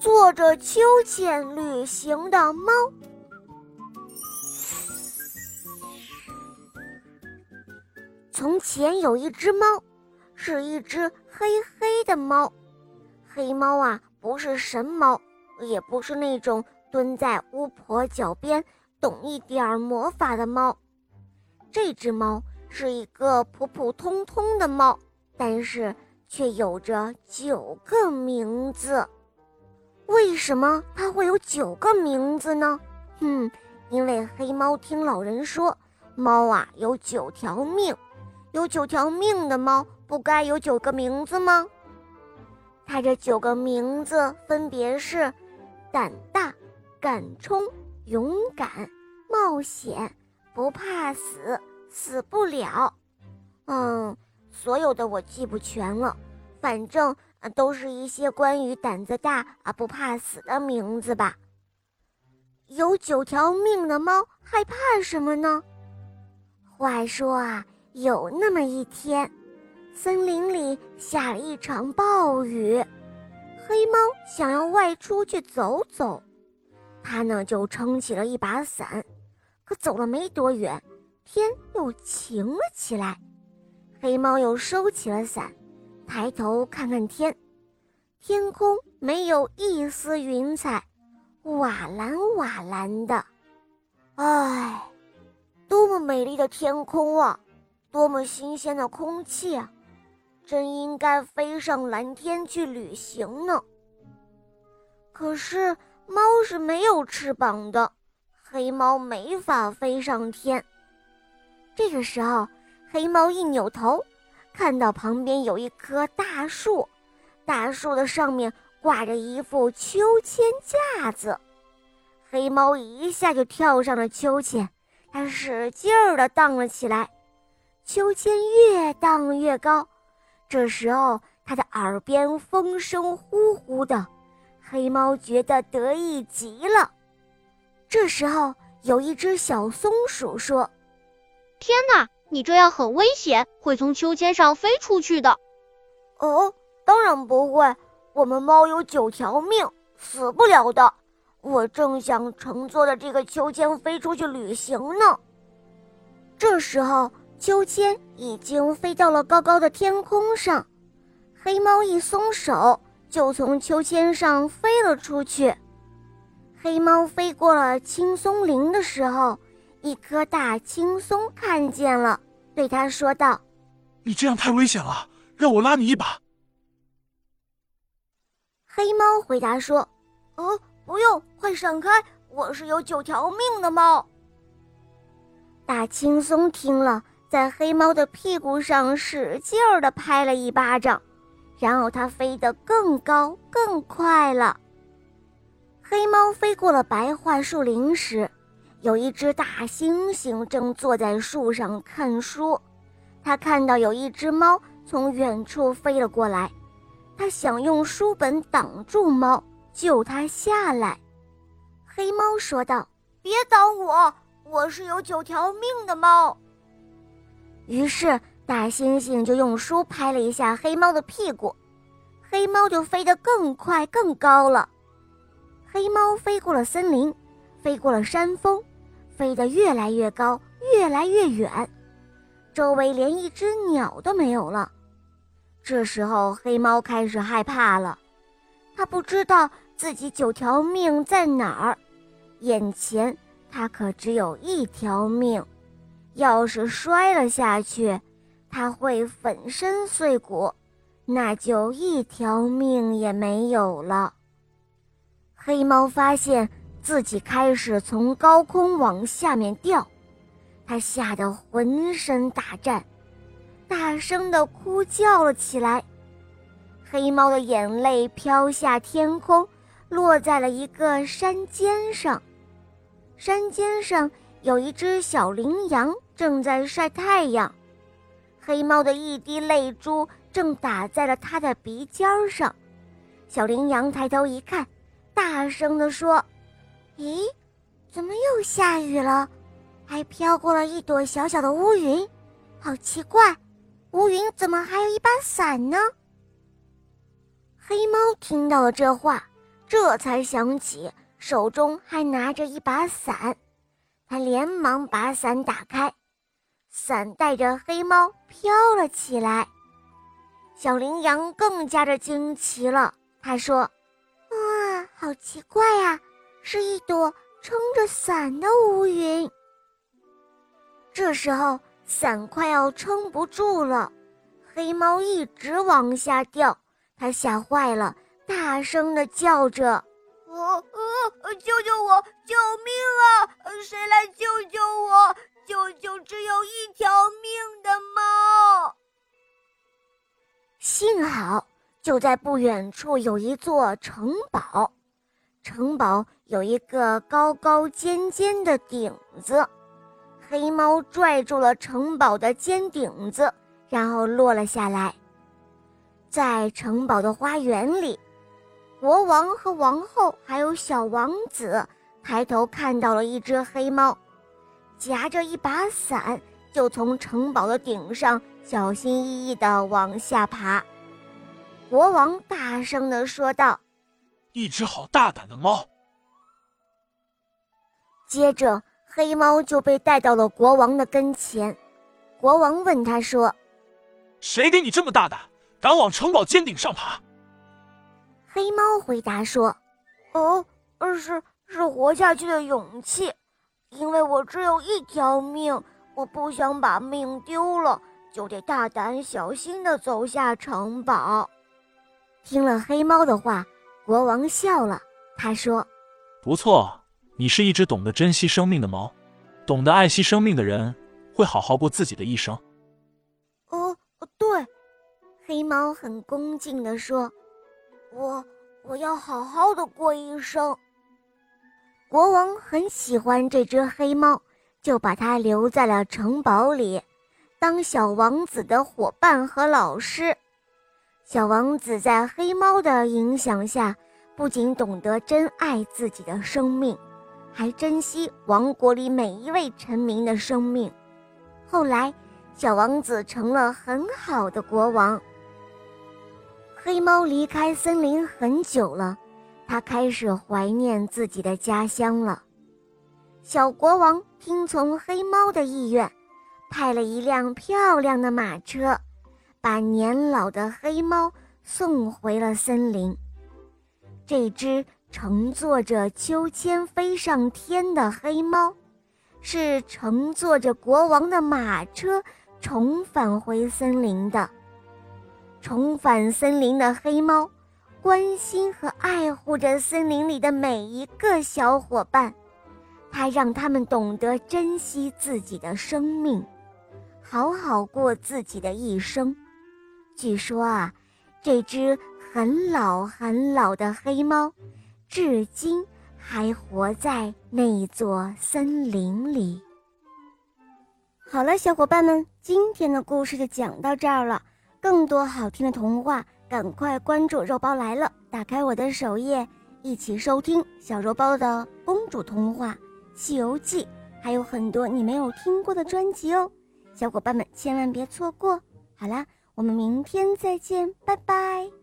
坐着秋千旅行的猫。从前有一只猫，是一只黑黑的猫。黑猫啊，不是神猫，也不是那种蹲在巫婆脚边懂一点儿魔法的猫。这只猫是一个普普通通的猫，但是却有着九个名字。为什么它会有九个名字呢？嗯，因为黑猫听老人说，猫啊有九条命，有九条命的猫不该有九个名字吗？它这九个名字分别是：胆大、敢冲、勇敢、冒险、不怕死、死不了。嗯，所有的我记不全了，反正。啊，都是一些关于胆子大啊不怕死的名字吧。有九条命的猫害怕什么呢？话说啊，有那么一天，森林里下了一场暴雨，黑猫想要外出去走走，它呢就撑起了一把伞，可走了没多远，天又晴了起来，黑猫又收起了伞。抬头看看天，天空没有一丝云彩，瓦蓝瓦蓝的。唉，多么美丽的天空啊，多么新鲜的空气啊，真应该飞上蓝天去旅行呢。可是猫是没有翅膀的，黑猫没法飞上天。这个时候，黑猫一扭头。看到旁边有一棵大树，大树的上面挂着一副秋千架子，黑猫一下就跳上了秋千，它使劲儿地荡了起来，秋千越荡越高。这时候，它的耳边风声呼呼的，黑猫觉得得意极了。这时候，有一只小松鼠说：“天哪！”你这样很危险，会从秋千上飞出去的。哦，当然不会，我们猫有九条命，死不了的。我正想乘坐着这个秋千飞出去旅行呢。这时候，秋千已经飞到了高高的天空上，黑猫一松手，就从秋千上飞了出去。黑猫飞过了青松林的时候。一棵大青松看见了，对他说道：“你这样太危险了，让我拉你一把。”黑猫回答说：“呃，不用，快闪开，我是有九条命的猫。”大青松听了，在黑猫的屁股上使劲儿的拍了一巴掌，然后它飞得更高更快了。黑猫飞过了白桦树林时。有一只大猩猩正坐在树上看书，他看到有一只猫从远处飞了过来，他想用书本挡住猫，救它下来。黑猫说道：“别挡我，我是有九条命的猫。”于是大猩猩就用书拍了一下黑猫的屁股，黑猫就飞得更快更高了。黑猫飞过了森林，飞过了山峰。飞得越来越高，越来越远，周围连一只鸟都没有了。这时候，黑猫开始害怕了，它不知道自己九条命在哪儿，眼前它可只有一条命，要是摔了下去，它会粉身碎骨，那就一条命也没有了。黑猫发现。自己开始从高空往下面掉，他吓得浑身打颤，大声的哭叫了起来。黑猫的眼泪飘下天空，落在了一个山尖上。山尖上有一只小羚羊正在晒太阳，黑猫的一滴泪珠正打在了它的鼻尖上。小羚羊抬头一看，大声地说。咦，怎么又下雨了？还飘过了一朵小小的乌云，好奇怪！乌云怎么还有一把伞呢？黑猫听到了这话，这才想起手中还拿着一把伞，他连忙把伞打开，伞带着黑猫飘了起来。小羚羊更加的惊奇了，他说：“哇，好奇怪呀，是一朵撑着伞的乌云。”这时候，伞快要撑不住了，黑猫一直往下掉，它吓坏了，大声的叫着：“呃呃，救救我！救命啊！谁来救救我？救救只有一条命的猫！”幸好，就在不远处有一座城堡，城堡有一个高高尖尖的顶子。黑猫拽住了城堡的尖顶子，然后落了下来。在城堡的花园里，国王和王后还有小王子抬头看到了一只黑猫，夹着一把伞，就从城堡的顶上小心翼翼地往下爬。国王大声地说道：“一只好大胆的猫！”接着。黑猫就被带到了国王的跟前，国王问他说：“谁给你这么大胆，敢往城堡尖顶上爬？”黑猫回答说：“哦，是是活下去的勇气，因为我只有一条命，我不想把命丢了，就得大胆小心的走下城堡。”听了黑猫的话，国王笑了，他说：“不错。”你是一只懂得珍惜生命的猫，懂得爱惜生命的人会好好过自己的一生。哦，对，黑猫很恭敬地说：“我我要好好的过一生。”国王很喜欢这只黑猫，就把它留在了城堡里，当小王子的伙伴和老师。小王子在黑猫的影响下，不仅懂得珍爱自己的生命。还珍惜王国里每一位臣民的生命。后来，小王子成了很好的国王。黑猫离开森林很久了，他开始怀念自己的家乡了。小国王听从黑猫的意愿，派了一辆漂亮的马车，把年老的黑猫送回了森林。这只。乘坐着秋千飞上天的黑猫，是乘坐着国王的马车重返回森林的。重返森林的黑猫，关心和爱护着森林里的每一个小伙伴，它让他们懂得珍惜自己的生命，好好过自己的一生。据说啊，这只很老很老的黑猫。至今还活在那座森林里。好了，小伙伴们，今天的故事就讲到这儿了。更多好听的童话，赶快关注“肉包来了”，打开我的首页，一起收听小肉包的公主童话《西游记》，还有很多你没有听过的专辑哦。小伙伴们千万别错过。好啦，我们明天再见，拜拜。